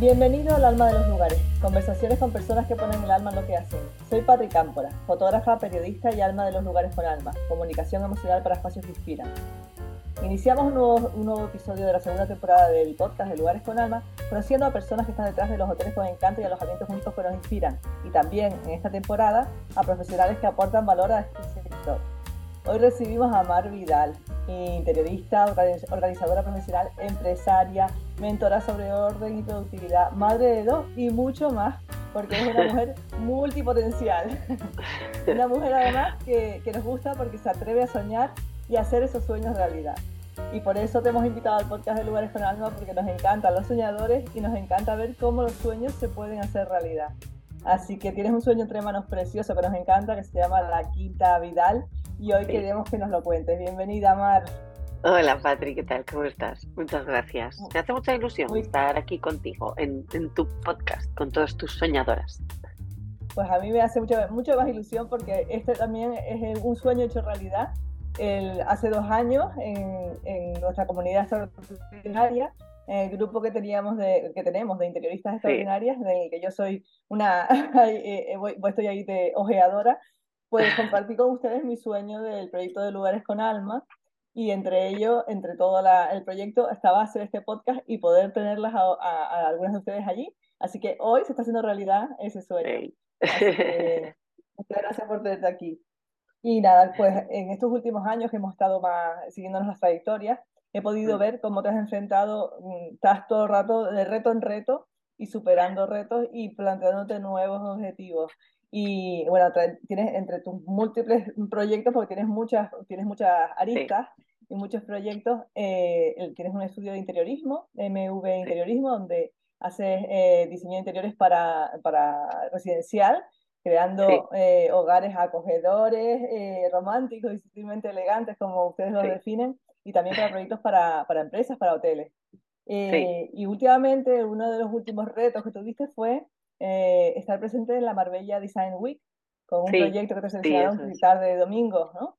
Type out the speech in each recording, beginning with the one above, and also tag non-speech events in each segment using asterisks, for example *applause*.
Bienvenido al Alma de los Lugares, conversaciones con personas que ponen el alma en lo que hacen. Soy Patri Cámpora, fotógrafa, periodista y alma de los lugares con alma, comunicación emocional para espacios que inspiran. Iniciamos un nuevo, un nuevo episodio de la segunda temporada del podcast de Lugares con Alma, conociendo a personas que están detrás de los hoteles con encanto y alojamientos únicos que nos inspiran, y también en esta temporada a profesionales que aportan valor a este sector. Hoy recibimos a Mar Vidal, interiorista, organizadora profesional, empresaria, mentora sobre orden y productividad, madre de dos y mucho más, porque es una *laughs* mujer multipotencial. *laughs* una mujer además que, que nos gusta porque se atreve a soñar y hacer esos sueños realidad. Y por eso te hemos invitado al podcast de Lugares con Alma, porque nos encantan los soñadores y nos encanta ver cómo los sueños se pueden hacer realidad. Así que tienes un sueño entre manos precioso que nos encanta, que se llama La Quinta Vidal, y hoy queremos que nos lo cuentes. Bienvenida, Mar. Hola, Patri, ¿qué tal? ¿Cómo estás? Muchas gracias. Me hace mucha ilusión estar aquí contigo en, tu podcast, con todas tus soñadoras. Pues a mí me hace mucho, mucho más ilusión porque este también es un sueño hecho realidad el, hace dos años en, en, nuestra comunidad extraordinaria, el grupo que teníamos de, que tenemos de interioristas extraordinarias, de que yo soy una, *laughs* eh, eh, estoy ahí de ojeadora, pues compartí con ustedes mi sueño del proyecto de Lugares con Alma y entre ellos, entre todo la, el proyecto, estaba hacer este podcast y poder tenerlas a, a, algunas de ustedes allí. Así que hoy se está haciendo realidad ese sueño. *laughs* muchas gracias por tenerte aquí. Y nada, pues en estos últimos años que hemos estado más siguiéndonos las trayectorias, he podido ver cómo te has enfrentado, mm, estás todo el rato de reto en reto y superando retos y planteándote nuevos objetivos. Y bueno, tienes entre tus múltiples proyectos, porque tienes muchas, tienes muchas aristas y muchos proyectos, eh, tienes un estudio de interiorismo, MV Interiorismo, donde haces eh, diseño de interiores para, para residencial creando eh, hogares acogedores, eh, románticos y sutilmente elegantes, como ustedes lo definen, y también para proyectos para, para empresas, para hoteles. Eh, y últimamente, uno de los últimos retos que tuviste fue estar presente en la Marbella Design Week, con un proyecto que te seleccionaron tarde de domingo, ¿no?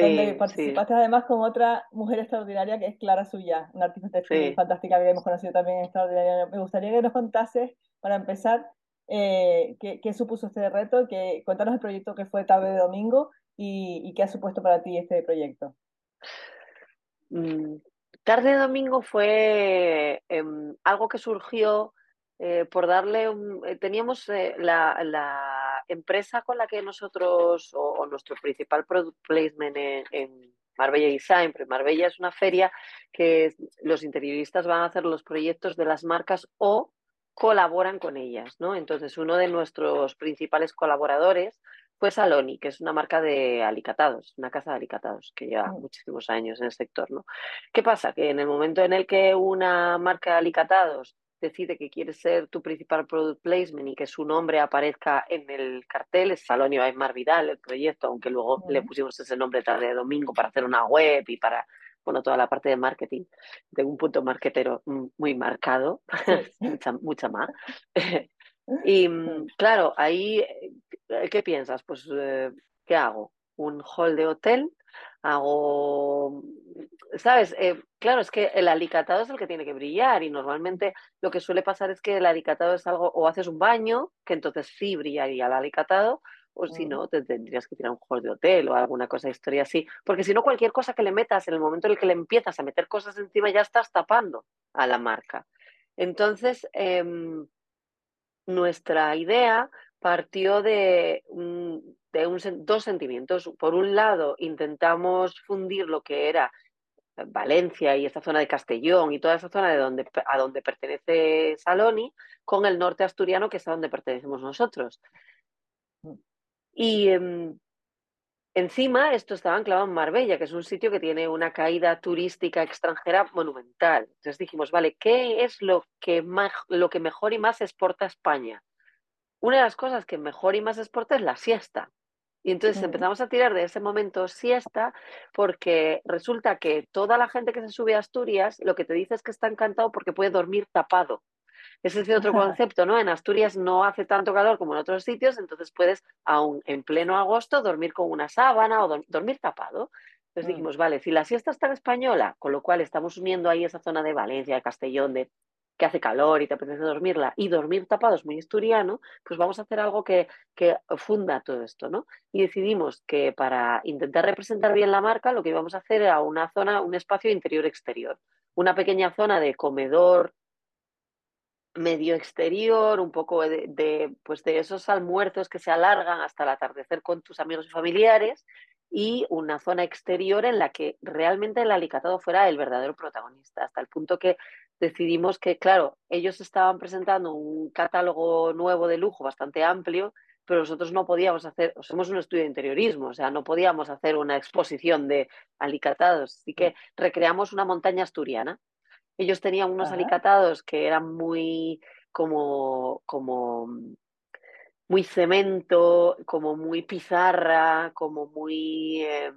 donde participaste además con otra mujer extraordinaria que es Clara Suya, una artista fantástica que hemos conocido también extraordinaria. Me gustaría que nos contases, para empezar, eh, ¿qué, supuso este reto? Que, cuéntanos el proyecto que fue tarde de domingo y, qué ha supuesto para ti este proyecto. Mm, tarde de domingo fue em, algo que surgió eh, por darle un, eh, teníamos la, la, empresa con la que nosotros o, nuestro principal product placement en, en Marbella Design, pero Marbella es una feria que los interioristas van a hacer los proyectos de las marcas o colaboran con ellas, ¿no? Entonces, uno de nuestros principales colaboradores fue Saloni, que es una marca de alicatados, una casa de alicatados que lleva mm. muchísimos años en el sector, ¿no? ¿Qué pasa? Que en el momento en el que una marca de alicatados decide que quiere ser tu principal product placement y que su nombre aparezca en el cartel, es Saloni Mar Vidal, el proyecto, aunque luego le pusimos ese nombre tarde de domingo para hacer una web y para bueno, toda la parte de marketing, de un punto marketero muy marcado, *laughs* mucha, más. *laughs* *laughs* y mm, claro, ahí, eh, ¿qué piensas? Pues, eh, ¿qué hago? ¿Un hall de hotel? Hago, ¿sabes? Eh, claro, es que el alicatado es el que tiene que brillar y normalmente lo que suele pasar es que el alicatado es algo, o haces un baño, que entonces sí brillaría el alicatado, o si no, te tendrías que tirar un hall de hotel o alguna cosa de historia así, porque si no, cualquier cosa que le metas, en el momento en el que le empiezas a meter cosas encima, ya estás tapando a la marca. Entonces, em, nuestra idea partió de, de dos sentimientos. Por un lado, intentamos fundir lo que era Valencia y esta zona de Castellón y toda esa zona de donde, a donde pertenece Saloni con el norte asturiano, que es a donde pertenecemos nosotros. Mm. Y em, encima esto estaba enclavado en Marbella, que es un sitio que tiene una caída turística extranjera monumental. Entonces dijimos, vale, ¿qué es lo que, lo que mejor y más exporta España? Una de las cosas que mejor y más exporta es la siesta. Y entonces empezamos a tirar de ese momento siesta porque resulta que toda la gente que se sube a Asturias lo que te dice es que está encantado porque puede dormir tapado. Ese es otro *laughs* concepto, ¿no? En Asturias no hace tanto calor como en otros sitios, entonces puedes, aún en pleno agosto, dormir con una sábana o dormir tapado. Entonces mm. dijimos, vale, si la siesta está en española, con lo cual estamos uniendo ahí esa zona de Valencia, de Castellón, de que hace calor y te apetece dormirla, y dormir tapado es muy asturiano, pues vamos a hacer algo que, que funda todo esto, ¿no? Y decidimos que para intentar representar bien la marca, lo que íbamos a hacer era una zona, un espacio interior-exterior, una pequeña zona de comedor, medio exterior, un poco de, pues de esos almuerzos que se alargan hasta el atardecer con tus amigos y familiares y una zona exterior en la que realmente el alicatado fuera el verdadero protagonista, hasta el punto que decidimos que, claro, ellos estaban presentando un catálogo nuevo de lujo bastante amplio, pero nosotros no podíamos hacer, somos un estudio de interiorismo, o sea, no podíamos hacer una exposición de alicatados, así que recreamos una montaña asturiana. Ellos tenían unos alicatados que eran muy como, como muy cemento, como muy pizarra, como muy eh,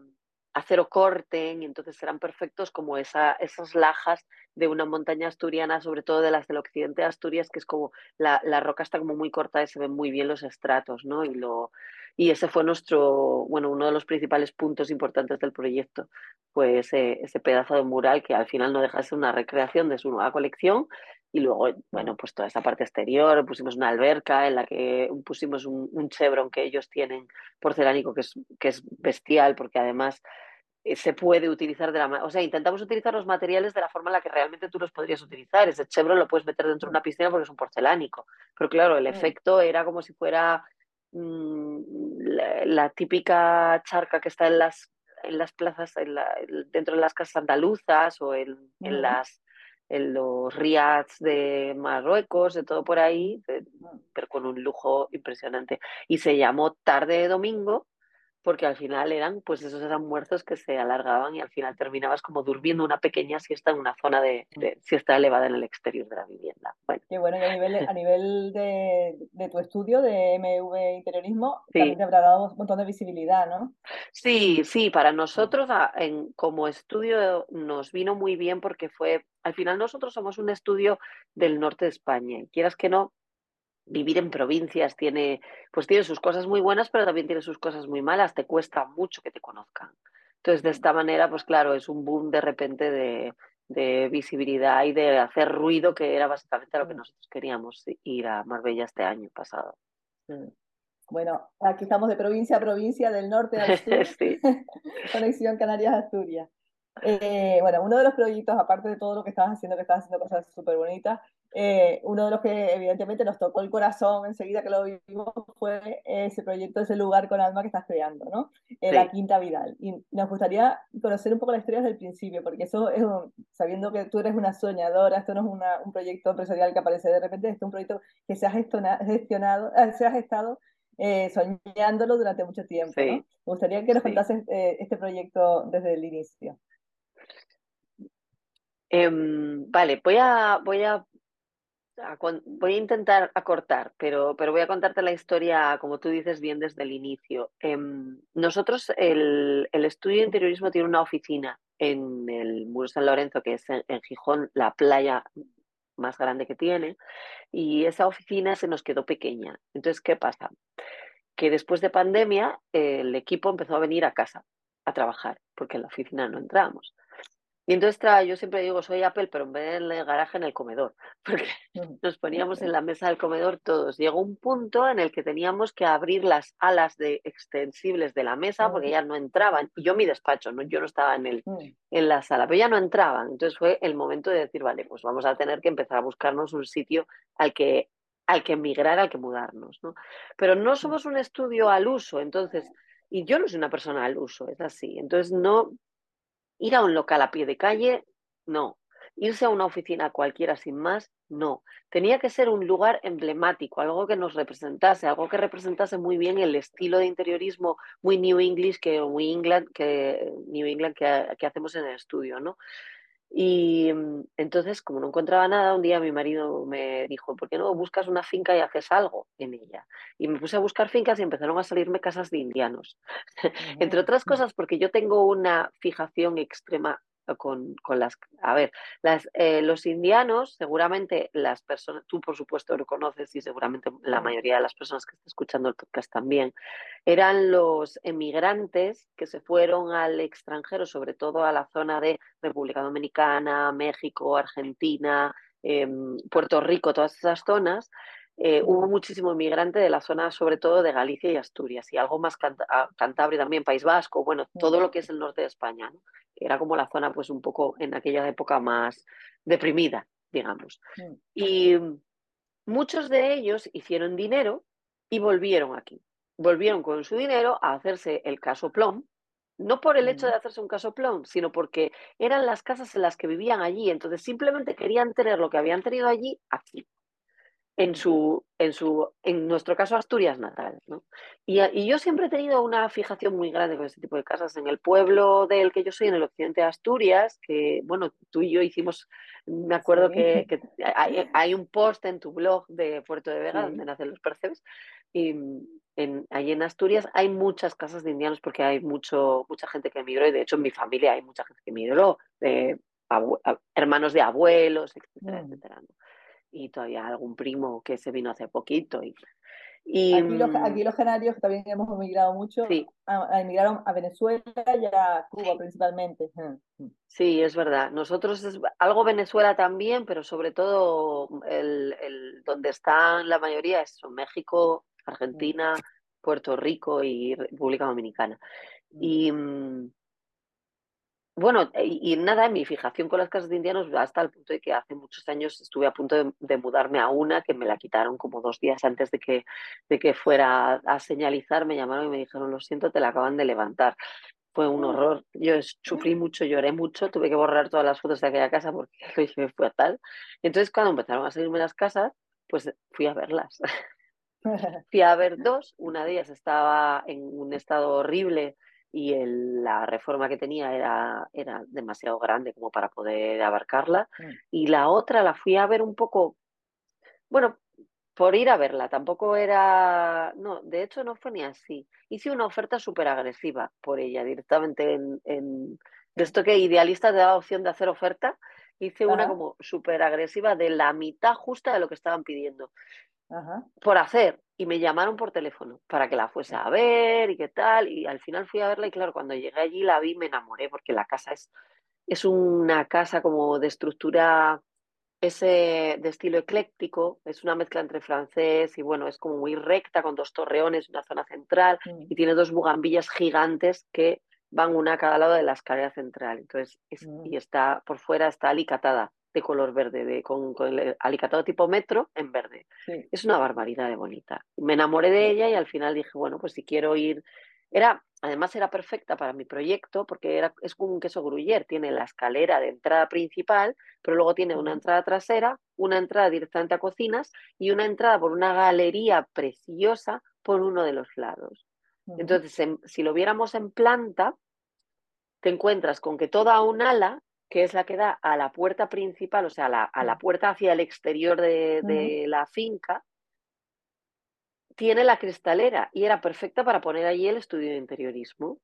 acero corten, y entonces eran perfectos como esa, esas lajas de una montaña asturiana, sobre todo de las del occidente de Asturias, que es como la, roca está como muy corta y se ven muy bien los estratos, ¿no? Y, lo, y ese fue nuestro, bueno, uno de los principales puntos importantes del proyecto, pues ese, pedazo de mural que al final no deja de una recreación de su nueva colección, y luego, bueno, pues toda esa parte exterior, pusimos una alberca en la que pusimos un, un chevron que ellos tienen porcelánico que es, que es bestial porque además se puede utilizar de la o sea, intentamos utilizar los materiales de la forma en la que realmente tú los podrías utilizar. Ese chevron lo puedes meter dentro de una piscina porque es un porcelánico. Pero claro, el efecto era como si fuera mm, la, típica charca que está en las, en las plazas, dentro de las casas andaluzas o en, en las en los riads de Marruecos, de todo por ahí, pero con un lujo impresionante. Y se llamó Tarde de Domingo porque al final eran pues esos almuerzos que se alargaban y al final terminabas como durmiendo una pequeña siesta en una zona de, siesta elevada en el exterior de la vivienda. Bueno. Y bueno, y a nivel, a nivel de, de tu estudio de MV Interiorismo, también te habrá dado un montón de visibilidad, ¿no? Sí, sí, para nosotros en, como estudio nos vino muy bien porque fue, al final nosotros somos un estudio del norte de España y quieras que no, vivir en provincias tiene, pues tiene sus cosas muy buenas, pero también tiene sus cosas muy malas. Te cuesta mucho que te conozcan. Entonces, de esta manera, pues claro, es un boom de repente de, de visibilidad y de hacer ruido, que era básicamente lo que nosotros queríamos ir a Marbella este año pasado. Bueno, aquí estamos de provincia a provincia, del norte al *laughs* sur. *laughs* Conexión Canarias-Asturias. Eh, bueno, uno de los proyectos, aparte de todo lo que estabas haciendo, que estabas haciendo cosas súper bonitas, eh, uno de los que evidentemente nos tocó el corazón enseguida que lo vimos fue ese proyecto, ese lugar con alma que estás creando, ¿no? Eh, la Quinta Vidal. Y nos gustaría conocer un poco la historia desde el principio, porque eso es, sabiendo que tú eres una soñadora, esto no es una, un proyecto empresarial que aparece de repente, esto es un proyecto que se ha gestionado, se ha gestado soñándolo durante mucho tiempo. ¿no? Me gustaría que nos contases este proyecto desde el inicio. Em, vale, voy a, voy a, voy a intentar acortar, pero, pero voy a contarte la historia, como tú dices, bien desde el inicio. Em, nosotros, el, el, estudio de interiorismo tiene una oficina en el Muro San Lorenzo, que es en, Gijón, la playa más grande que tiene, y esa oficina se nos quedó pequeña. Entonces, ¿qué pasa? Que después de pandemia, el equipo empezó a venir a casa a trabajar, porque en la oficina no entramos. Y entonces yo siempre digo, soy Apple, pero en vez del garaje en el comedor, *laughs* porque nos poníamos en *laughs* la mesa del comedor todos. Llegó un punto en el que teníamos que abrir las alas de extensibles de la mesa porque ya no entraban. Y yo mi despacho, ¿no? yo no estaba en, el, en la sala, pero ya no entraban. Entonces fue el momento de decir, vale, pues vamos a tener que empezar a buscarnos un sitio al que al que emigrar, al que mudarnos, ¿no? Pero no somos un estudio al uso, entonces, y yo no soy una persona al uso, es así. Entonces no, Ir a un local a pie de calle, no. Irse a una oficina cualquiera sin más, no. Tenía que ser un lugar emblemático, algo que nos representase, algo que representase muy bien el estilo de interiorismo muy New English que muy England que New England que, que hacemos en el estudio, ¿no? Y mm, entonces, como no encontraba nada, un día mi marido me dijo, ¿por qué no buscas una finca y haces algo en ella? Y me puse a buscar fincas y empezaron a salirme casas de indianos. *laughs* Entre otras cosas, porque yo tengo una fijación extrema con, con las... A ver, las, eh, los indianos, seguramente las personas, tú por supuesto lo conoces y seguramente la mayoría de las personas que están escuchando el podcast también, eran los emigrantes que se fueron al extranjero, sobre todo a la zona de República Dominicana, México, Argentina, em, Puerto Rico, todas esas zonas, eh, hubo muchísimo inmigrante de la zona, sobre todo de Galicia y Asturias, y algo más ah, Cantabria también, País Vasco, bueno, todo lo que es el norte de España, ¿no? Era como la zona, pues un poco en aquella época más deprimida, digamos. Y muchos de ellos hicieron dinero y volvieron aquí. Volvieron con su dinero a hacerse el caso plom, no por el hecho de hacerse un caso plom, sino porque eran las casas en las que vivían allí, entonces simplemente querían tener lo que habían tenido allí aquí en su, en su, en nuestro caso, Asturias natal. ¿no? Y, y, yo siempre he tenido una fijación muy grande con este tipo de casas. En el pueblo del que yo soy, en el occidente de Asturias, que, bueno, tú y yo hicimos, me acuerdo que, que hay, hay, un post en tu blog de Puerto de Vega, donde nacen los percebes, y en, allí en Asturias hay muchas casas de indianos porque hay mucho, mucha gente que emigró, y de hecho en mi familia hay mucha gente que emigró, de hermanos de abuelos, etcétera, mm. etcétera. ¿no? Y todavía algún primo que se vino hace poquito. Y, y aquí, los, mm, aquí los canarios también hemos emigrado mucho, sí. emigraron a Venezuela y a Cuba principalmente. Mm. Sí, es verdad. Nosotros es algo Venezuela también, pero sobre todo el, el donde están la mayoría es México, Argentina, Puerto Rico y República Dominicana. Y, mm, bueno, y, nada, mi fijación con las casas de indianos va hasta el punto de que hace muchos años estuve a punto de, mudarme a una que me la quitaron como dos días antes de que, de que fuera a señalizar. Me llamaron y me dijeron, lo siento, te la acaban de levantar. Fue un mm. horror. Yo sufrí mucho, lloré mucho, tuve que borrar todas las fotos de aquella casa porque me fue a tal. Entonces, cuando empezaron a salirme las casas, pues fui a verlas. *laughs* fui a ver dos, una de ellas estaba en un estado horrible y el, la reforma que tenía era, era demasiado grande como para poder abarcarla. Mm. Y la otra la fui a ver un poco, bueno, por ir a verla, tampoco era, no, de hecho no fue ni así. Hice una oferta súper agresiva por ella, directamente en, en, de esto que idealista te da opción de hacer oferta, hice una como súper agresiva de la mitad justa de lo que estaban pidiendo. Por hacer, y me llamaron por teléfono para que la fuese a ver y qué tal. Y al final fui a verla y claro, cuando llegué allí la vi me enamoré porque la casa es, es una casa como de estructura ese de estilo ecléctico, es una mezcla entre francés y bueno, es como muy recta con dos torreones, una zona central mm. y tiene dos bugambillas gigantes que van una a cada lado de la escalera central. Entonces, mm. y está por fuera está alicatada de color verde, de, con, el alicatado tipo metro en verde. Es una barbaridad de bonita. Me enamoré de ella y al final dije, bueno, pues si quiero ir... Era, además era perfecta para mi proyecto porque era, es como un queso gruyer, tiene la escalera de entrada principal, pero luego tiene una entrada trasera, una entrada directamente a cocinas y una entrada por una galería preciosa por uno de los lados. Entonces, si lo viéramos en planta, te encuentras con que toda un ala que es la que da a la puerta principal, o sea, a la, a la puerta hacia el exterior de, de la finca, tiene la cristalera y era perfecta para poner allí el estudio de interiorismo.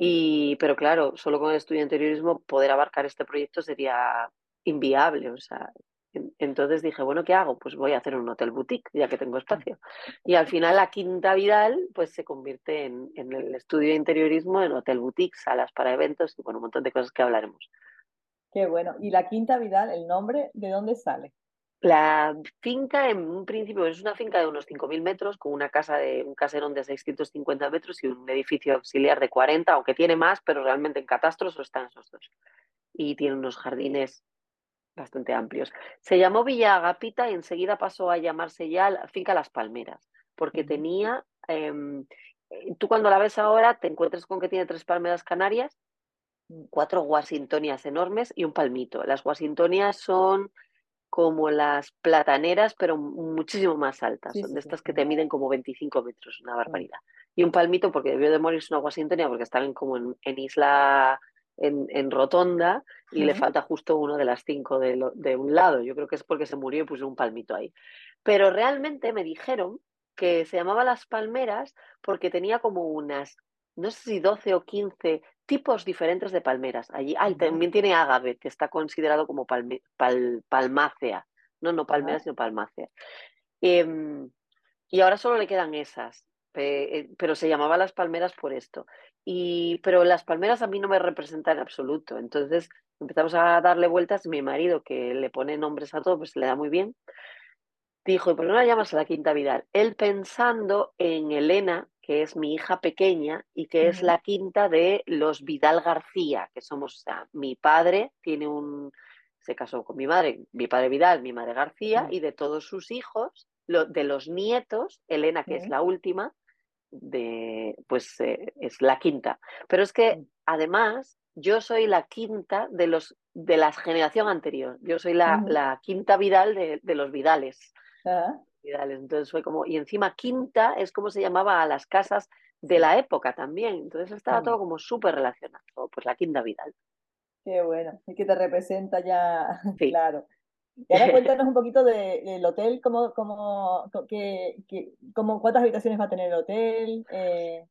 y, pero claro, solo con el estudio de interiorismo poder abarcar este proyecto sería inviable. O sea, entonces dije, bueno, ¿qué hago? Pues voy a hacer un hotel boutique, ya que tengo espacio. Y al final la Quinta Vidal pues se convierte en, en el estudio de interiorismo, en hotel boutique, salas para eventos y bueno, un montón de cosas que hablaremos. Qué bueno. ¿Y la Quinta Vidal, el nombre, de dónde sale? La finca, en un principio, es una finca de unos 5.000 metros, con una casa de un caserón de 650 metros y un edificio auxiliar de 40, aunque tiene más, pero realmente en catastros están esos dos. Y tiene unos jardines bastante amplios. Se llamó Villa Agapita y enseguida pasó a llamarse ya la finca Las Palmeras, porque tenía, em, eh, tú cuando la ves ahora te encuentras con que tiene tres palmeras canarias cuatro Washingtonias enormes y un palmito. Las Washingtonias son como las plataneras, pero muchísimo más altas. son de estas que te miden como 25 metros, una barbaridad. Y un palmito, porque debió de morirse una Washingtonia, porque estaban como en, isla, en, rotonda, y le falta justo uno de las cinco de, de, un lado. Yo creo que es porque se murió y puso un palmito ahí. Pero realmente me dijeron que se llamaba Las Palmeras porque tenía como unas, no sé si 12 o 15 tipos diferentes de palmeras. Allí también tiene ágave, que está considerado como palmácea. No, no palmera, sino palmácea. Em, y ahora solo le quedan esas, eh, pero se llamaban las palmeras por esto. Y, pero las palmeras a mí no me representan en absoluto. Entonces empezamos a darle vueltas, mi marido, que le pone nombres a todo, pues le da muy bien, dijo, ¿por qué no la llamas a la Quinta Vidal? Él pensando en Elena, que es mi hija pequeña y que es la quinta de los Vidal García, que somos, o sea, mi padre tiene un, se casó con mi madre, mi padre Vidal, mi madre García, y de todos sus hijos, de los nietos, Elena, que es la última, de, pues eh, es la quinta. Pero es que además yo soy la quinta de los de la generación anterior. Yo soy la, la quinta Vidal de, de los Vidales. Entonces fue como, y encima quinta es como se llamaba a las casas de la época también. Entonces estaba todo como súper relacionado, pues la quinta Vidal. Qué bueno, y que te representa ya, *laughs* claro. Y ahora *laughs* cuéntanos un poquito del hotel, cómo, cómo, que, cómo, cuántas habitaciones va a tener el hotel. Eh,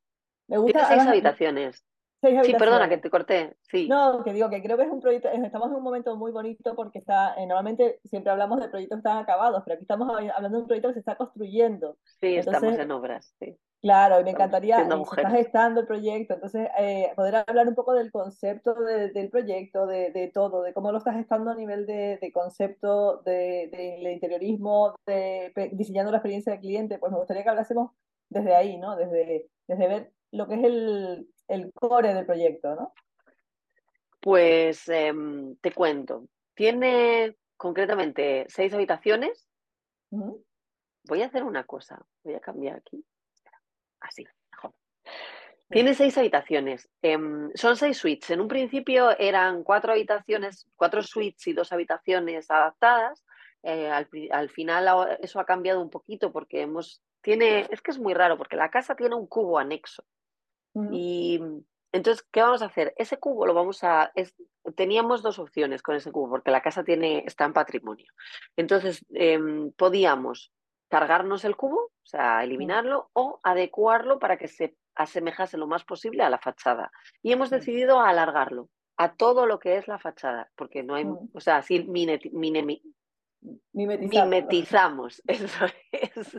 me gusta. Tiene seis habitaciones. Sí, perdona que te corté. Sí. No, que digo que creo que es un proyecto, estamos en un momento muy bonito porque está, eh, normalmente siempre hablamos de proyectos que están acabados, pero aquí estamos hablando de un proyecto que se está construyendo. Sí, estamos en obras, sí. Claro, y me encantaría, eh, estás gestando el proyecto, entonces eh, poder hablar un poco del concepto del proyecto, de, de, todo, de cómo lo estás gestando a nivel de, de concepto, del de, interiorismo, de, diseñando la experiencia del cliente, pues me gustaría que hablásemos desde ahí, ¿no? Desde, desde ver lo que es el, el core del proyecto, ¿no? Pues em, te cuento. Tiene concretamente seis habitaciones. Voy a hacer una cosa. Voy a cambiar aquí. Así, mejor. Tiene seis habitaciones. Em, son seis suites. En un principio eran cuatro habitaciones, cuatro suites y dos habitaciones adaptadas. Eh, al, final eso ha cambiado un poquito porque hemos tiene es que es muy raro porque la casa tiene un cubo anexo y entonces, ¿qué vamos a hacer? Ese cubo lo vamos a... teníamos dos opciones con ese cubo, porque la casa tiene, está en patrimonio. Entonces, em, podíamos cargarnos el cubo, o sea, eliminarlo, o adecuarlo para que se asemejase lo más posible a la fachada. Y hemos decidido alargarlo a todo lo que es la fachada, porque no hay, o sea, así *laughs* mimetizamos, *laughs* eso es,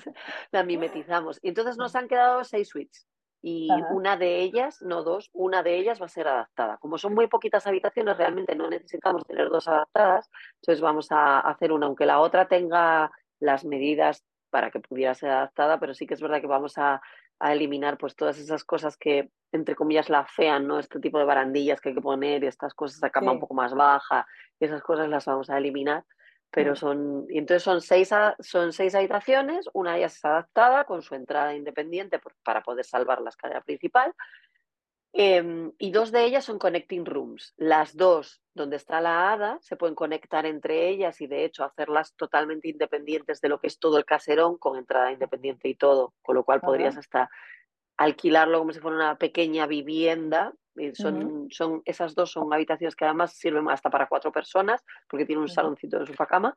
la mimetizamos. Y entonces nos han quedado seis suites y una de ellas, no dos, una de ellas va a ser adaptada. Como son muy poquitas habitaciones, realmente no necesitamos tener dos adaptadas, entonces vamos a hacer una, aunque la otra tenga las medidas para que pudiera ser adaptada, pero sí que es verdad que vamos a, eliminar pues todas esas cosas que, entre comillas, la fean, ¿no? Este tipo de barandillas que hay que poner y estas cosas de cama un poco más baja, y esas cosas las vamos a eliminar pero son, y entonces son seis, son seis habitaciones, una de ellas es adaptada con su entrada independiente para poder salvar la escalera principal, em, y dos de ellas son connecting rooms. Las dos donde está la hada se pueden conectar entre ellas y de hecho hacerlas totalmente independientes de lo que es todo el caserón con entrada independiente y todo, con lo cual podrías hasta alquilarlo como si fuera una pequeña vivienda son, son, esas dos son habitaciones que además sirven hasta para cuatro personas porque tiene un saloncito de sofá cama.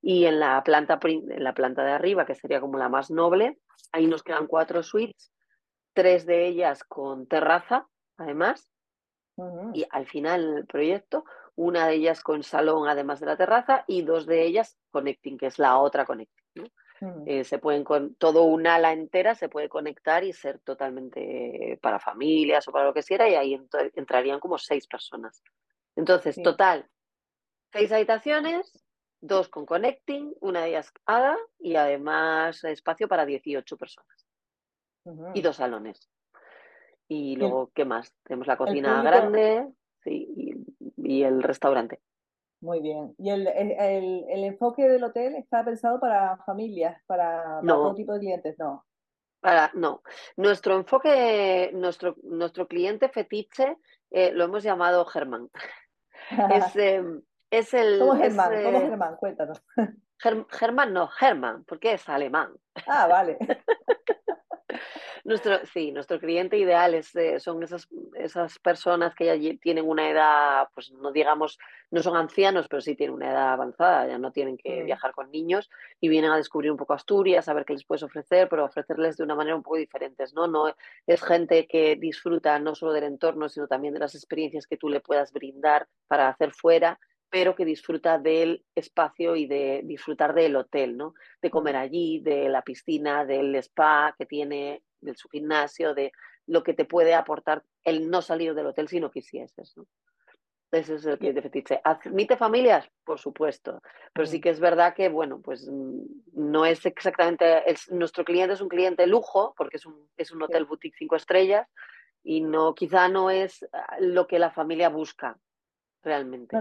Y en la, planta, en la planta de arriba, que sería como la más noble, ahí nos quedan cuatro suites, tres de ellas con terraza, además. Y al final del proyecto, una de ellas con salón, además de la terraza, y dos de ellas connecting, que es la otra connecting. Mm. Eh, se pueden con todo un ala entera se puede conectar y ser totalmente para familias o para lo que sea y ahí entrarían como seis personas. Entonces, total, seis habitaciones, dos con connecting, una de ellas ADA y además espacio para 18 personas. Y dos salones. Y luego, ¿qué más? Tenemos la cocina grande y el restaurante. Muy bien. ¿Y el, el, el, enfoque del hotel está pensado para familias, para, todo tipo de clientes? No. Para, no. Nuestro enfoque, nuestro, nuestro cliente fetiche eh, lo hemos llamado Germán. *laughs* es, em, es el. ¿Cómo Germán? ¿Cómo eh, Germán? Cuéntanos. Germán no, Germán, porque es alemán. Ah, vale. *laughs* Nuestro, sí, nuestro cliente ideal es, eh, son esas, esas personas que ya tienen una edad, pues no digamos, no son ancianos, pero sí tienen una edad avanzada, ya no tienen que mm. viajar con niños y vienen a descubrir un poco Asturias, a ver qué les puedes ofrecer, pero ofrecerles de una manera un poco diferente, ¿no? No es gente que disfruta no solo del entorno, sino también de las experiencias que tú le puedas brindar para hacer fuera pero que disfruta del espacio y de disfrutar del hotel, ¿no? De comer allí, de la piscina, del spa que tiene, de su gimnasio, de lo que te puede aportar el no salir del hotel si no quisieses, ¿no? Ese es el cliente fetiche. ¿Admite familias? Por supuesto. Pero sí que es verdad que, bueno, pues mm, no es exactamente. nuestro cliente es un cliente lujo, porque es un, es un hotel boutique cinco estrellas, y no, quizá no es ah, lo que la familia busca realmente.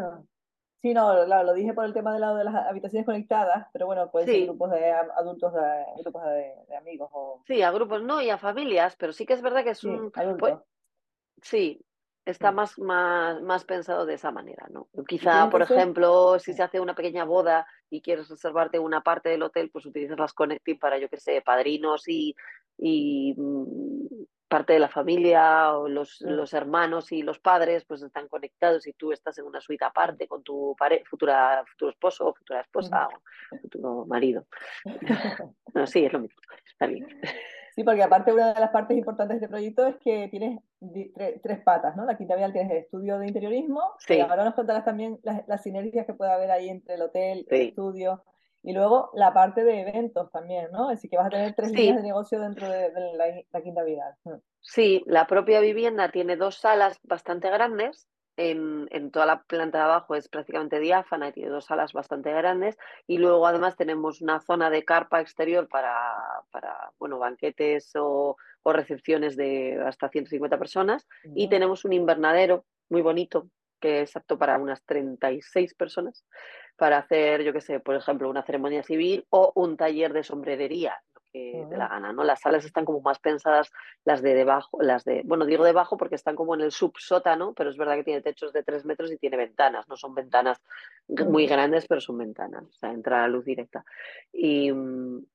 Sí, no, lo dije por el tema del lado de las habitaciones conectadas, pero bueno, pueden ser grupos de adultos, de, grupos de, amigos. O... Sí, a grupos no y a familias, pero sí que es verdad que es un. Pues, sí, está más, más, más pensado de esa manera, ¿no? Quizá, por ejemplo, si se hace una pequeña boda y quieres reservarte una parte del hotel, pues utilizas las Connecting para, yo qué sé, padrinos y, y mm, parte de la familia o los, los, hermanos y los padres pues están conectados y tú estás en una suite aparte con tu futura, futuro esposo o futura esposa o futuro marido. *laughs* no, sí, es lo mismo. Está bien. Sí, porque aparte una de las partes importantes de este proyecto es que tienes tres patas, ¿no? La quinta vial tienes el estudio de interiorismo, sí. ahora nos contarás también las, sinergias que puede haber ahí entre el hotel, el estudio, y luego la parte de eventos también, ¿no? Así que vas a tener tres líneas de negocio dentro de, la, quinta vial. Mm. Sí, la propia vivienda tiene dos salas bastante grandes en, en, toda la planta de abajo es prácticamente diáfana y tiene dos salas bastante grandes. Y luego además tenemos una zona de carpa exterior para, para bueno, banquetes o, o, recepciones de hasta 150 personas. Y tenemos un invernadero muy bonito que es apto para unas 36 personas para hacer, yo qué sé, por ejemplo, una ceremonia civil o un taller de sombrerería que la gana, ¿no? Las salas están como más pensadas, las de debajo, las de, bueno, digo debajo porque están como en el subsótano, pero es verdad que tiene techos de tres metros y tiene ventanas, no son ventanas muy grandes, pero son ventanas, o sea, entra la luz directa. Y,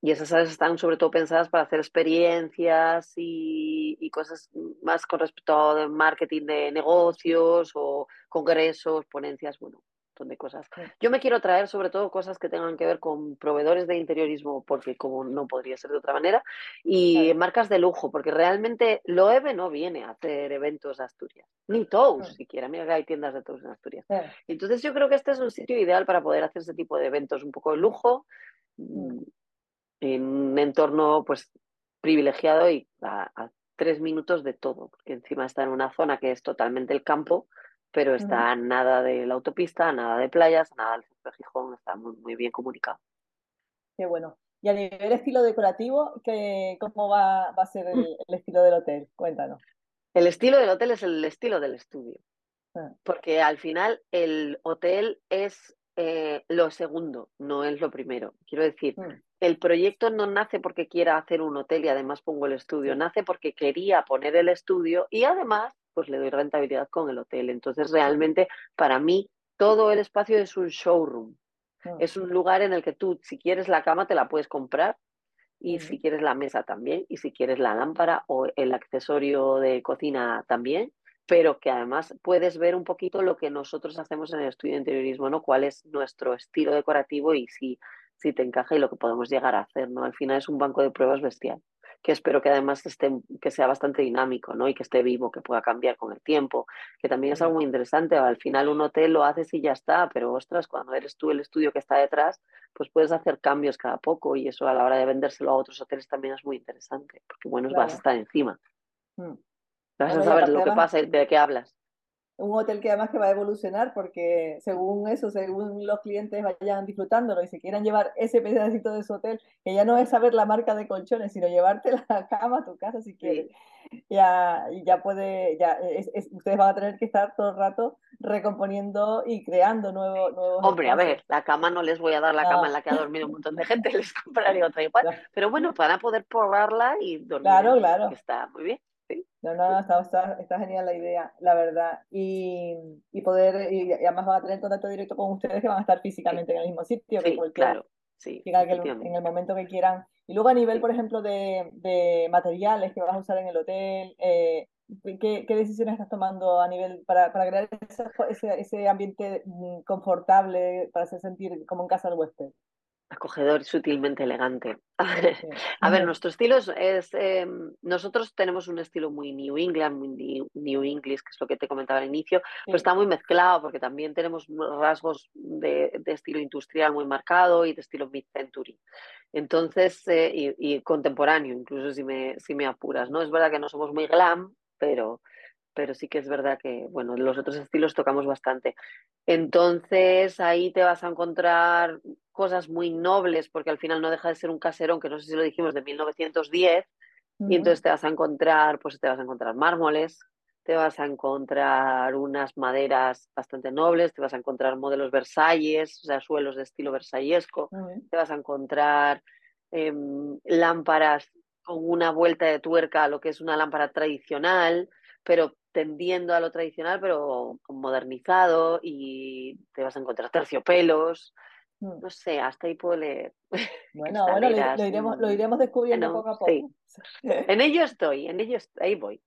y esas salas están sobre todo pensadas para hacer experiencias y, y cosas más con respecto a marketing de negocios o congresos, ponencias, bueno, de cosas. Yo me quiero traer sobre todo cosas que tengan que ver con proveedores de interiorismo, porque como no podría ser de otra manera, y marcas de lujo, porque realmente Loewe no viene a hacer eventos de Asturias, ni Tous siquiera, mira que hay tiendas de Tous en Asturias. Entonces yo creo que este es un sitio ideal para poder hacer ese tipo de eventos un poco de lujo, mm, en un entorno pues privilegiado y a, a tres minutos de todo, porque encima está en una zona que es totalmente el campo, pero está nada de la autopista, nada de playas, nada del centro de Gijón, está muy, muy bien comunicado. Qué bueno. Y a nivel estilo decorativo, ¿qué, ¿cómo va, a ser el, estilo del hotel? Cuéntanos. El estilo del hotel es el estilo del estudio. Ah. Porque al final el hotel es eh, lo segundo, no es lo primero. Quiero decir, mm. el proyecto no nace porque quiera hacer un hotel y además pongo el estudio, nace porque quería poner el estudio y además pues le doy rentabilidad con el hotel. Entonces, realmente, para mí, todo el espacio es un showroom. Ah. Es un lugar en el que tú, si quieres la cama, te la puedes comprar. Y si quieres la mesa también, y si quieres la lámpara o el accesorio de cocina también, pero que además puedes ver un poquito lo que nosotros hacemos en el estudio de interiorismo, ¿no? Cuál es nuestro estilo decorativo y si, si te encaja y lo que podemos llegar a hacer, ¿no? Al final es un banco de pruebas bestial que espero que además esté, que sea bastante dinámico, ¿no? Y que esté vivo, que pueda cambiar con el tiempo, que también es algo muy interesante. Al final un hotel lo haces y ya está, pero ostras, cuando eres tú el estudio que está detrás, pues puedes hacer cambios cada poco y eso a la hora de vendérselo a otros hoteles también es muy interesante, porque bueno, vas a estar encima. Mm. Vas a saber lo que pasa y de qué hablas un hotel que además que va a evolucionar porque según eso, según los clientes vayan disfrutándolo y se quieran llevar ese pedacito de su hotel, que ya no es saber la marca de colchones, sino llevarte la *laughs* cama a tu casa si quieres. Ya, ya puede, ya ustedes van a tener que estar todo el rato recomponiendo y creando nuevos nuevos Hombre, a ver, la cama no les voy a dar la cama en la que ha dormido un montón de gente, *laughs* les *laughs* compraré otra igual, pero bueno, van a poder probarla y dormir. Claro, claro. Está muy bien. No, no, está, está, genial la idea, la verdad. Y, y poder, y, además van a tener contacto directo con ustedes que van a estar físicamente en el mismo sitio. Sí, claro. Sí, en el momento que quieran. Y luego a nivel, por ejemplo, de, de, materiales que vas a usar en el hotel, eh, ¿qué, ¿qué, decisiones estás tomando a nivel para, para crear ese, ese, ambiente mm, confortable para hacer sentir como en casa del huésped? Acogedor y sutilmente elegante. *laughs* A ver, nuestro estilo es, em, nosotros tenemos un estilo muy New England, muy New, English, que es lo que te comentaba al inicio, pero está muy mezclado porque también tenemos rasgos de, estilo industrial muy marcado y de estilo mid-century. Entonces, eh, y, y, contemporáneo, incluso si me, si me apuras, ¿no? Es verdad que no somos muy glam, pero pero sí que es verdad que, bueno, los otros estilos tocamos bastante. Entonces ahí te vas a encontrar cosas muy nobles, porque al final no deja de ser un caserón, que no sé si lo dijimos, de 1910, y entonces te vas a encontrar, pues te vas a encontrar mármoles, te vas a encontrar unas maderas bastante nobles, te vas a encontrar modelos Versalles, o sea, suelos de estilo versallesco, te vas a encontrar em, lámparas con una vuelta de tuerca a lo que es una lámpara tradicional, pero tendiendo a lo tradicional, pero modernizado, y te vas a encontrar terciopelos, Mm. no sé, hasta ahí puedo leer. *laughs* Bueno, bueno, lo, iremos, lo iremos descubriendo poco a poco. En *laughs* ello estoy, en ello ahí voy,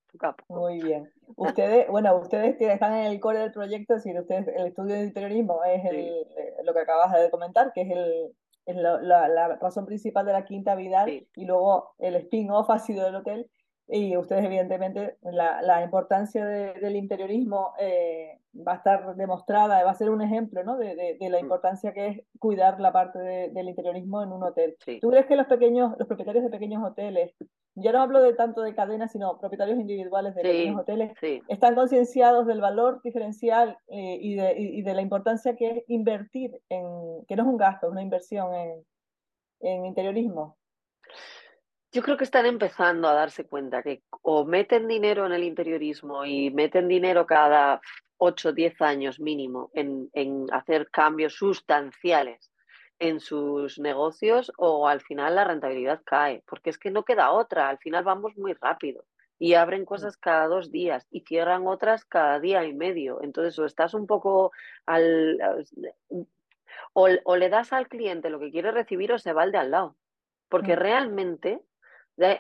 Muy bien. *laughs* Ustedes, bueno, ustedes que están en el core del proyecto, es decir, ustedes, el estudio de interiorismo es eh, lo que acabas de comentar, que es el, la, razón principal de la Quinta Vidal, y luego el spin-off ha sido el hotel, y ustedes evidentemente la, la importancia del interiorismo eh, va a estar demostrada, va a ser un ejemplo ¿no? de, de, la mm. importancia que es cuidar la parte del interiorismo en un hotel. ¿Tú crees que los pequeños, los propietarios de pequeños hoteles, yo no hablo de tanto de cadenas, sino propietarios individuales de pequeños hoteles, están concienciados del valor diferencial eh, y, de, y, de, la importancia que es invertir en, que no es un gasto, es una inversión en, en interiorismo? Yo creo que están empezando a darse cuenta que o meten dinero en el interiorismo y meten dinero cada 8 o 10 años mínimo en, en, hacer cambios sustanciales en sus negocios o al final la rentabilidad cae, porque es que no queda otra, al final vamos muy rápido y abren cosas cada dos días y cierran otras cada día y medio. Entonces, o estás un poco al... O, o le das al cliente lo que quiere recibir o se va al de al lado. Porque mm. realmente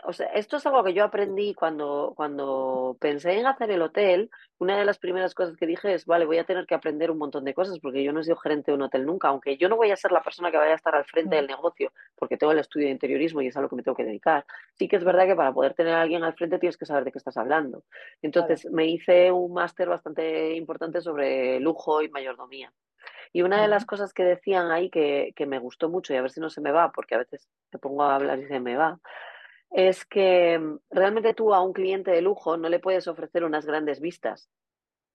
o sea, esto es algo que yo aprendí cuando, cuando pensé en hacer el hotel. Una de las primeras cosas que dije es, vale, voy a tener que aprender un montón de cosas porque yo no he sido gerente de un hotel nunca, aunque yo no voy a ser la persona que vaya a estar al frente del negocio porque tengo el estudio de interiorismo y es a lo que me tengo que dedicar. Sí que es verdad que para poder tener a alguien al frente tienes que saber de qué estás hablando. Entonces me hice un máster bastante importante sobre lujo y mayordomía. Y una de las cosas que decían ahí que, que, me gustó mucho, y a ver si no se me va, porque a veces me pongo a hablar y se me va, es que mm, realmente tú a un cliente de lujo no le puedes ofrecer unas grandes vistas,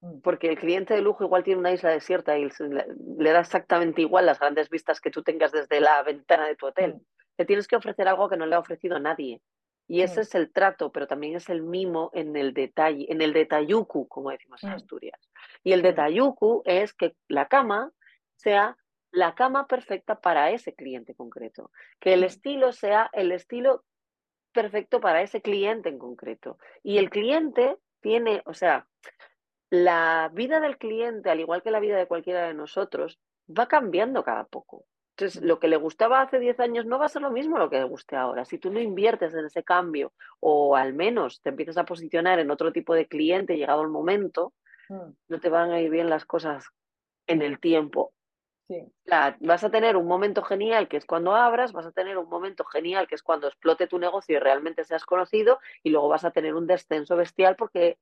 mm. porque el cliente de lujo igual tiene una isla desierta y le da exactamente igual las grandes vistas que tú tengas desde la ventana de tu hotel. Mm. Le tienes que ofrecer algo que no le ha ofrecido nadie. Y ese es el trato, pero también es el mimo en el detalle, en el detayuku, como decimos en Asturias. Y el detayuku es que la cama sea la cama perfecta para ese cliente concreto, que el estilo sea el estilo perfecto para ese cliente en concreto. Y el cliente tiene, o sea, la vida del cliente, al igual que la vida de cualquiera de nosotros, va cambiando cada poco. Entonces, lo que le gustaba hace 10 años no va a ser lo mismo lo que le guste ahora. Si tú no inviertes en ese cambio o al menos te empiezas a posicionar en otro tipo de cliente llegado el momento, mm. no te van a ir bien las cosas en el tiempo vas a tener un momento genial que es cuando abras, vas a tener un momento genial que es cuando explote tu negocio y realmente seas conocido y luego vas a tener un descenso bestial porque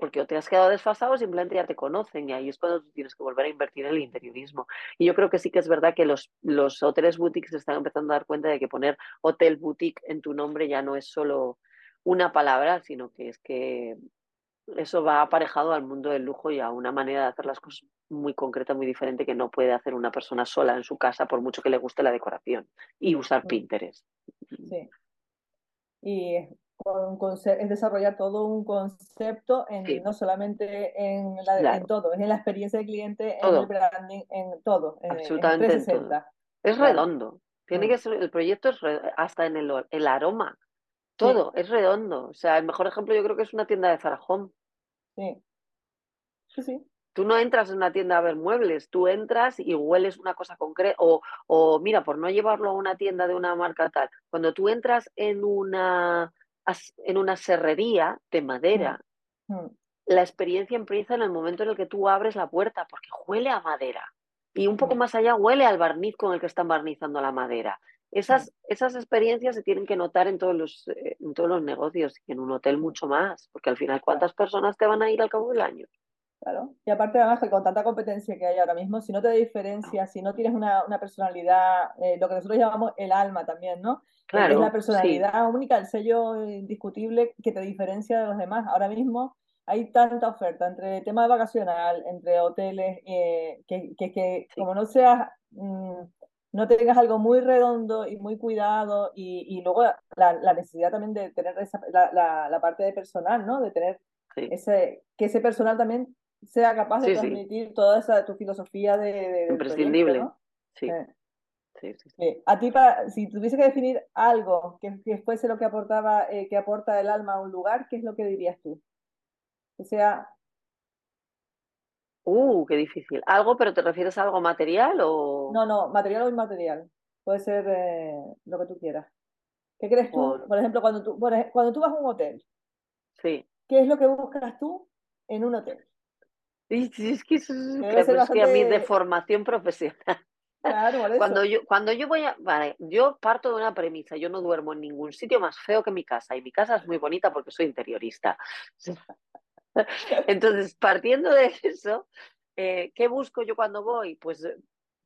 porque o te has quedado desfasado o simplemente ya te conocen y ahí es cuando tú tienes que volver a invertir en el interiorismo. Y yo creo que sí que es verdad que los, los hoteles boutiques se están empezando a dar cuenta de que poner hotel boutique en tu nombre ya no es solo una palabra, sino que es que eso va aparejado al mundo del lujo y a una manera de hacer las cosas muy concreta, muy diferente que no puede hacer una persona sola en su casa por mucho que le guste la decoración y usar Pinterest. Sí. Y es desarrollar todo un concepto en, no solamente en, la, en todo, es en la experiencia del cliente, en el branding, en todo. Absolutamente en todo. Es redondo. Tiene que ser, el proyecto es hasta en el, el aroma. Todo es redondo. O sea, el mejor ejemplo yo creo que es una tienda de Farajón. Sí. Sí, sí. Tú no entras en una tienda a ver muebles, tú entras y hueles una cosa concreta, o, o mira, por no llevarlo a una tienda de una marca tal, cuando tú entras en una, en una serrería de madera, mm, mm. la experiencia empieza en el momento en el que tú abres la puerta, porque huele a madera. Y un poco mm. más allá huele al barniz con el que están barnizando la madera. Esas, esas experiencias se tienen que notar en todos, los, eh, en todos los negocios y en un hotel mucho más, porque al final, ¿cuántas personas te van a ir al cabo del año? Claro. Y aparte, además, que con tanta competencia que hay ahora mismo, si no te diferencias, si no tienes una, una personalidad, eh, lo que nosotros llamamos el alma también, ¿no? Claro. Es la personalidad única, el sello indiscutible que te diferencia de los demás. Ahora mismo, hay tanta oferta entre tema vacacional, entre hoteles, eh, que, que, como no seas, mm, no tengas algo muy redondo y muy cuidado, y, y luego la, la, necesidad también de tener esa, la, la, parte de personal, ¿no? De tener ese, que ese personal también sea capaz de transmitir toda esa tu filosofía de... de Imprescindible, sí. Sí, sí, A ti, para, si tuviese que definir algo que, que fuese lo que aportaba, eh, que aporta el alma a un lugar, ¿qué es lo que dirías tú? O sea. Uh, qué difícil. ¿Algo, pero te refieres a algo material o.? No, no, material o inmaterial. Puede ser eh, lo que tú quieras. ¿Qué crees tú? Por, ejemplo, cuando tú, cuando tú vas a un hotel. Sí. ¿Qué es lo que buscas tú en un hotel? Es que, es, que a mí de formación *laughs* profesional. Claro, cuando yo cuando yo voy a vale, yo parto de una premisa, yo no duermo en ningún sitio más feo que mi casa y mi casa es muy bonita porque soy interiorista. *laughs* Entonces, partiendo de *laughs* eso, eh, ¿qué busco yo cuando voy? Pues,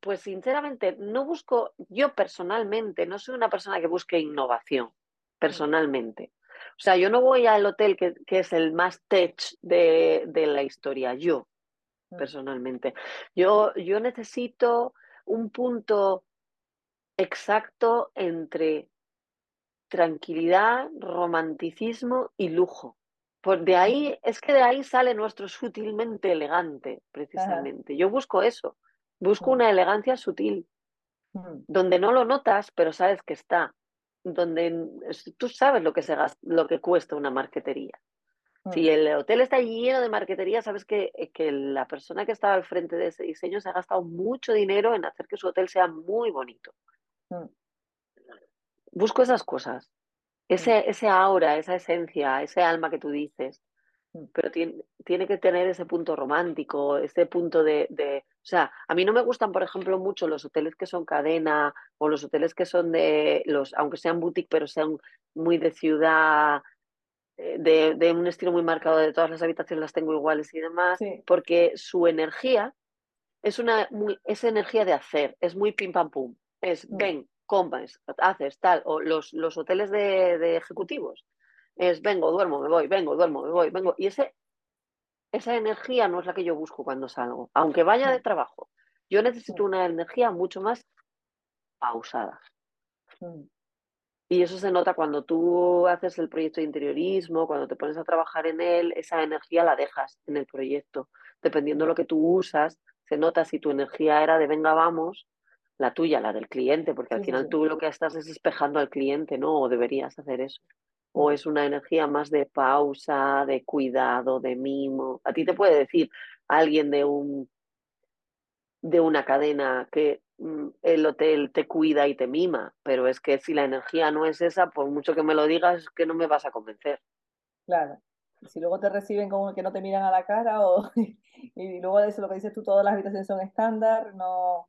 pues sinceramente, no busco, yo personalmente, no soy una persona que busque innovación, personalmente. O sea, yo no voy al hotel que, que es el más tech de, de, la historia, yo, mm. personalmente. Yo, yo necesito un punto exacto entre tranquilidad, romanticismo y lujo. Pues de ahí, es que de ahí sale nuestro sutilmente elegante, precisamente. Yo busco eso, busco una elegancia sutil, donde no lo notas, pero sabes que está, donde tú sabes lo que, se lo que cuesta una marquetería. Si el hotel está lleno de marquetería, sabes que, eh, que la persona que estaba al frente de ese diseño se ha gastado mucho dinero en hacer que su hotel sea muy bonito. Busco esas cosas. Ese, ese aura, esa esencia, ese alma que tú dices, mm. pero tiene, tiene que tener ese punto romántico, ese punto de, de, O sea, a mí no me gustan, por ejemplo, mucho los hoteles que son cadena o los hoteles que son de, los aunque sean boutique, pero sean muy de ciudad, eh, de, de un estilo muy marcado, de todas las habitaciones las tengo iguales y demás, porque su energía es una muy, es energía de hacer, es muy pim pam pum. Es, mm. ven, compras, haces tal, o los, los hoteles de, de, ejecutivos, es vengo, duermo, me voy, vengo, duermo, me voy, vengo. Y ese, esa energía no es la que yo busco cuando salgo, aunque vaya de trabajo. Yo necesito una energía mucho más pausada. Y eso se nota cuando tú haces el proyecto de interiorismo, cuando te pones a trabajar en él, esa energía la dejas en el proyecto. Dependiendo de lo que tú usas, se nota si tu energía era de venga, vamos, la tuya, la del cliente, porque al final tú lo que estás es espejando al cliente, ¿no? O deberías hacer eso. O es una energía más de pausa, de cuidado, de mimo. A ti te puede decir alguien de un de una cadena que mm, el hotel te cuida y te mima, pero es que si la energía no es esa, por mucho que me lo digas, que no me vas a convencer. Claro. Si luego te reciben como que no te miran a la cara o *laughs* y luego de eso lo que dices tú, todas las habitaciones son estándar, no,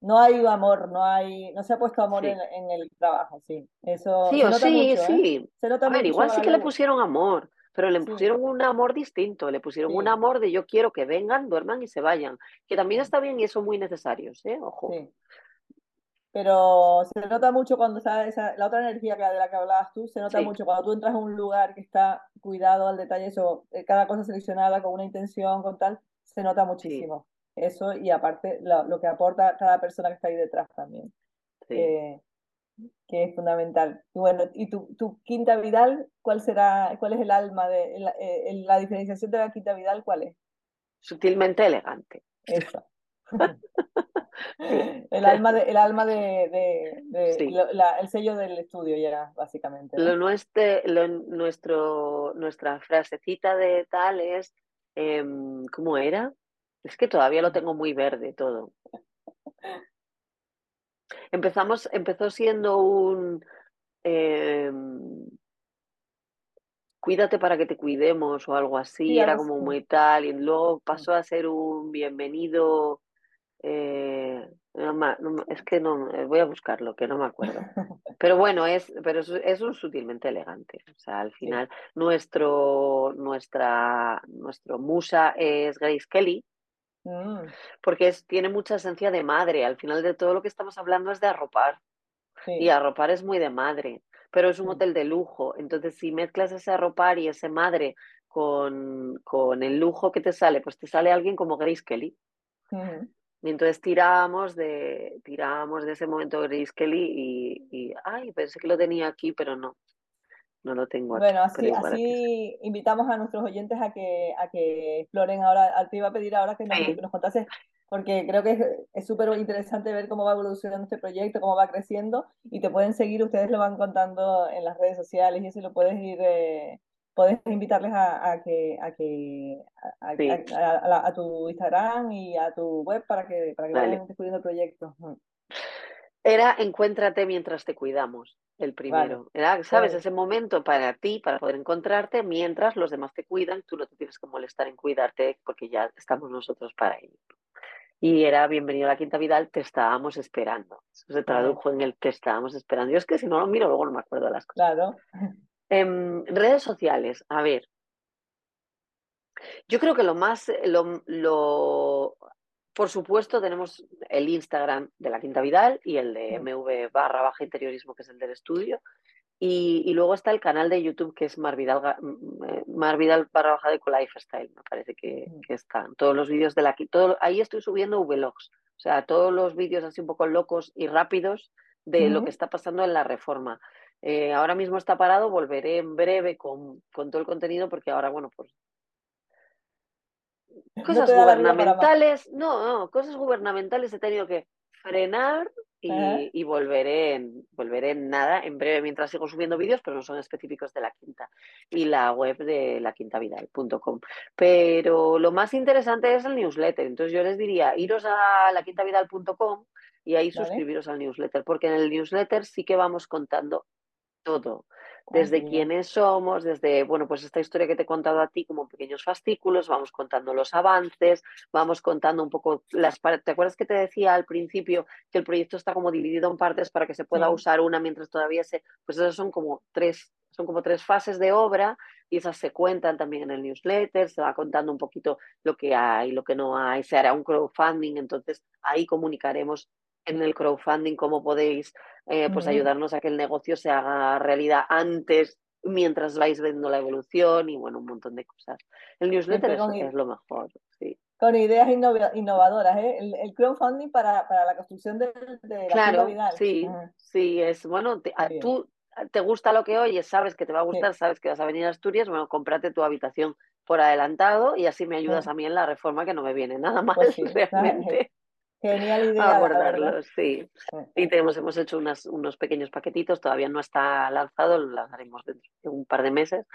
no hay amor, no hay, no se ha puesto amor en, el trabajo, sí. Eso sí, sí, sí. ¿eh? Se nota a ver, igual sí que le pusieron amor, pero le pusieron un amor distinto, le pusieron un amor de yo quiero que vengan, duerman y se vayan, que también está bien y eso muy necesarios, ¿eh? Ojo. Pero se nota mucho cuando está esa, la otra energía que, de la que hablabas tú, se nota mucho cuando tú entras a un lugar que está cuidado al detalle, eso, eh, cada cosa seleccionada con una intención, con tal, se nota muchísimo eso y aparte lo, que aporta cada persona que está ahí detrás también, que es fundamental. Bueno, y tu, tu, quinta Vidal, ¿cuál será, cuál es el alma de la, eh, la diferenciación de la quinta Vidal? ¿Cuál es? Sutilmente elegante. Eso. *laughs* *laughs* el alma de, el alma de, el sello del estudio ya básicamente lo nuestro, lo, nuestro nuestra frasecita de tal es em, cómo era es que todavía lo tengo muy verde todo. Empezamos, empezó siendo un em, cuídate para que te cuidemos o algo así, era como muy tal, y luego pasó a ser un bienvenido. Eh, es que no, eh, voy a buscarlo, que no me acuerdo. *laughs* Pero bueno, es, pero es, un sutilmente elegante. O sea, al final, nuestro, nuestra, nuestro musa es Grace Kelly, Mm. Porque es, tiene mucha esencia de madre. Al final de todo lo que estamos hablando es de arropar. Y arropar es muy de madre, pero es un hotel de lujo. Entonces, si mezclas ese arropar y ese madre con, con, el lujo que te sale, pues te sale alguien como Grace Kelly. Y entonces tirábamos de, tirábamos de ese momento Grace Kelly y, y, ay, pensé que lo tenía aquí, pero no. No lo tengo aquí. Bueno, así, así invitamos a nuestros oyentes a que, a que exploren ahora. Te iba a pedir ahora que nos, nos contases, porque creo que es súper interesante ver cómo va evolucionando este proyecto, cómo va creciendo, y te pueden seguir, ustedes lo van contando en las redes sociales y eso lo puedes ir, eh, puedes invitarles a, a, que, a, que a, a, tu Instagram y a tu web para que, para que vayan descubriendo el proyecto. Era encuéntrate mientras te cuidamos, el primero. Era, ¿sabes? Ese momento para ti, para poder encontrarte, mientras los demás te cuidan, tú no te tienes que molestar en cuidarte porque ya estamos nosotros para ello. Y era bienvenido a la Quinta Vidal, te estábamos esperando. Eso se tradujo en el te estábamos esperando. Yo es que si no lo miro, luego no me acuerdo de las cosas. Claro. En redes sociales, a ver. Yo creo que lo más, lo, lo por supuesto, tenemos el Instagram de la Quinta Vidal y el de MV barra baja interiorismo, que es el del estudio. Y, luego está el canal de YouTube que es Marvidal, eh, Marvidal barra baja de Lifestyle, me parece que, que están. Todos los vídeos de la todo, ahí estoy subiendo vlogs, o sea, todos los vídeos así un poco locos y rápidos de lo que está pasando en la reforma. Eh, ahora mismo está parado, volveré en breve con, con, todo el contenido porque ahora, bueno, pues Cosas gubernamentales, no, no, cosas gubernamentales he tenido que frenar y, volveré, en, volveré en nada, en breve, mientras sigo subiendo vídeos, pero no son específicos de la quinta. Y la web de la quintavidal.com. Pero lo más interesante es el newsletter. Entonces yo les diría, iros a la quintavidal.com y ahí suscribiros al newsletter, porque en el newsletter sí que vamos contando todo desde quiénes somos, desde, bueno, pues esta historia que te he contado a ti como pequeños fascículos, vamos contando los avances, vamos contando un poco las partes. ¿Te acuerdas que te decía al principio que el proyecto está como dividido en partes para que se pueda usar una mientras todavía se, pues esas son como tres, son como tres fases de obra y esas se cuentan también en el newsletter, se va contando un poquito lo que hay, lo que no hay, se hará un crowdfunding, entonces ahí comunicaremos en el crowdfunding cómo podéis eh, pues ayudarnos a que el negocio se haga realidad antes, mientras vais viendo la evolución y bueno, un montón de cosas. El newsletter es, lo mejor, sí. Con ideas innovadoras, ¿eh? El, crowdfunding para, para, la construcción de, de la Claro, sí, sí, es bueno, tú te gusta lo que oyes, sabes que te va a gustar, sabes que vas a venir a Asturias, bueno, cómprate tu habitación por adelantado y así me ayudas a mí en la reforma que no me viene nada *laughs* mal pues realmente. Genial idea. Abordarlos, sí. Y tenemos, hemos hecho unas, unos pequeños paquetitos, todavía no está lanzado, lo lanzaremos dentro de un par de meses.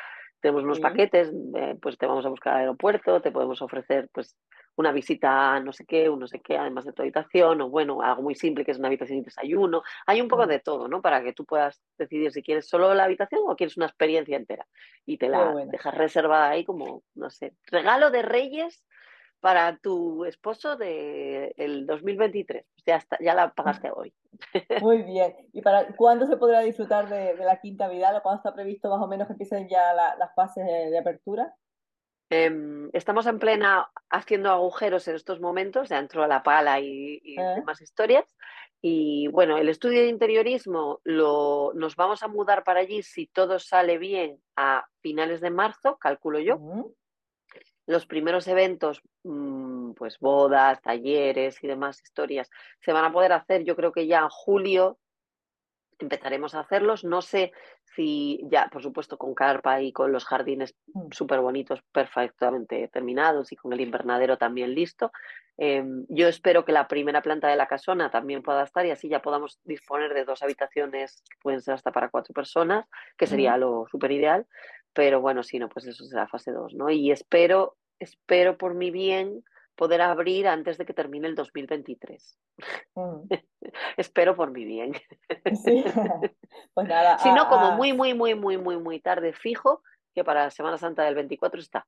Tenemos unos paquetes, eh, pues te vamos a buscar al aeropuerto, te podemos ofrecer pues una visita a no sé qué, un no sé qué, además de tu habitación, o bueno, algo muy simple que es una habitación y desayuno. Hay un poco de todo, ¿no? Para que tú puedas decidir si quieres solo la habitación o quieres una experiencia entera. Y te la dejas reservada ahí como, no sé, regalo de Reyes para tu esposo del el 2023. Ya, está, ya la pagaste hoy. *laughs* Muy bien. ¿Y para cuándo se podrá disfrutar de, la quinta vida? ¿O cuándo está previsto más o menos que empiecen ya las fases de, apertura? Em, estamos en plena haciendo agujeros en estos momentos, ya entró a la pala y, y eh. demás historias. Y bueno, el estudio de interiorismo lo, nos vamos a mudar para allí si todo sale bien a finales de marzo, calculo yo los primeros eventos, mm, pues bodas, talleres y demás historias, se van a poder hacer, yo creo que ya en julio empezaremos a hacerlos. No sé si ya, por supuesto, con carpa y con los jardines mm. súper bonitos, perfectamente terminados y con el invernadero también listo. Em, yo espero que la primera planta de la casona también pueda estar y así ya podamos disponer de dos habitaciones que pueden ser hasta para cuatro personas, que sería lo súper ideal. Pero bueno, si no, pues eso será fase 2, ¿no? Y espero, espero por mi bien poder abrir antes de que termine el 2023. Mm. *laughs* espero por mi bien. Sí. *laughs* Pues nada. Si no, como muy, muy, muy, muy, muy, muy tarde fijo, que para Semana Santa del 24 está.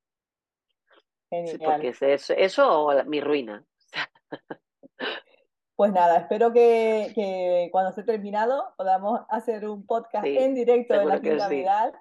Genial. porque es eso o mi ruina. *laughs* Pues nada, espero que, cuando esté terminado podamos hacer un podcast en directo de la Quinta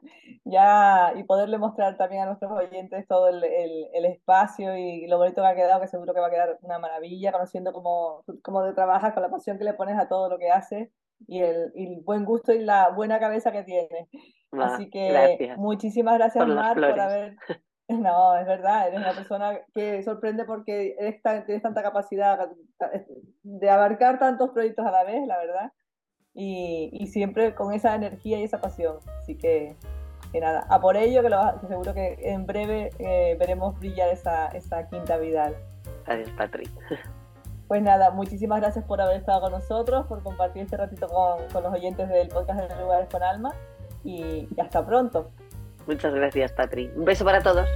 ya, y poderle mostrar también a nuestros oyentes todo el, espacio y lo bonito que ha quedado, que seguro que va a quedar una maravilla, conociendo cómo, cómo te trabajas, con la pasión que le pones a todo lo que haces y el, buen gusto y la buena cabeza que tienes. Así que muchísimas gracias, Mar, por haber *laughs* *laughs* No, es verdad, eres una persona que sorprende porque eres tienes tanta capacidad de abarcar tantos proyectos a la vez, la verdad, y, y siempre con esa energía y esa pasión. Así que, que nada, a por ello, que, lo, que seguro que en breve eh, veremos brillar esa, esa quinta Vidal. Adiós, Patrick. Pues nada, muchísimas gracias por haber estado con nosotros, por compartir este ratito con, con los oyentes del podcast de Lugares con Alma y hasta pronto. Muchas gracias, Patri. Un beso para todos.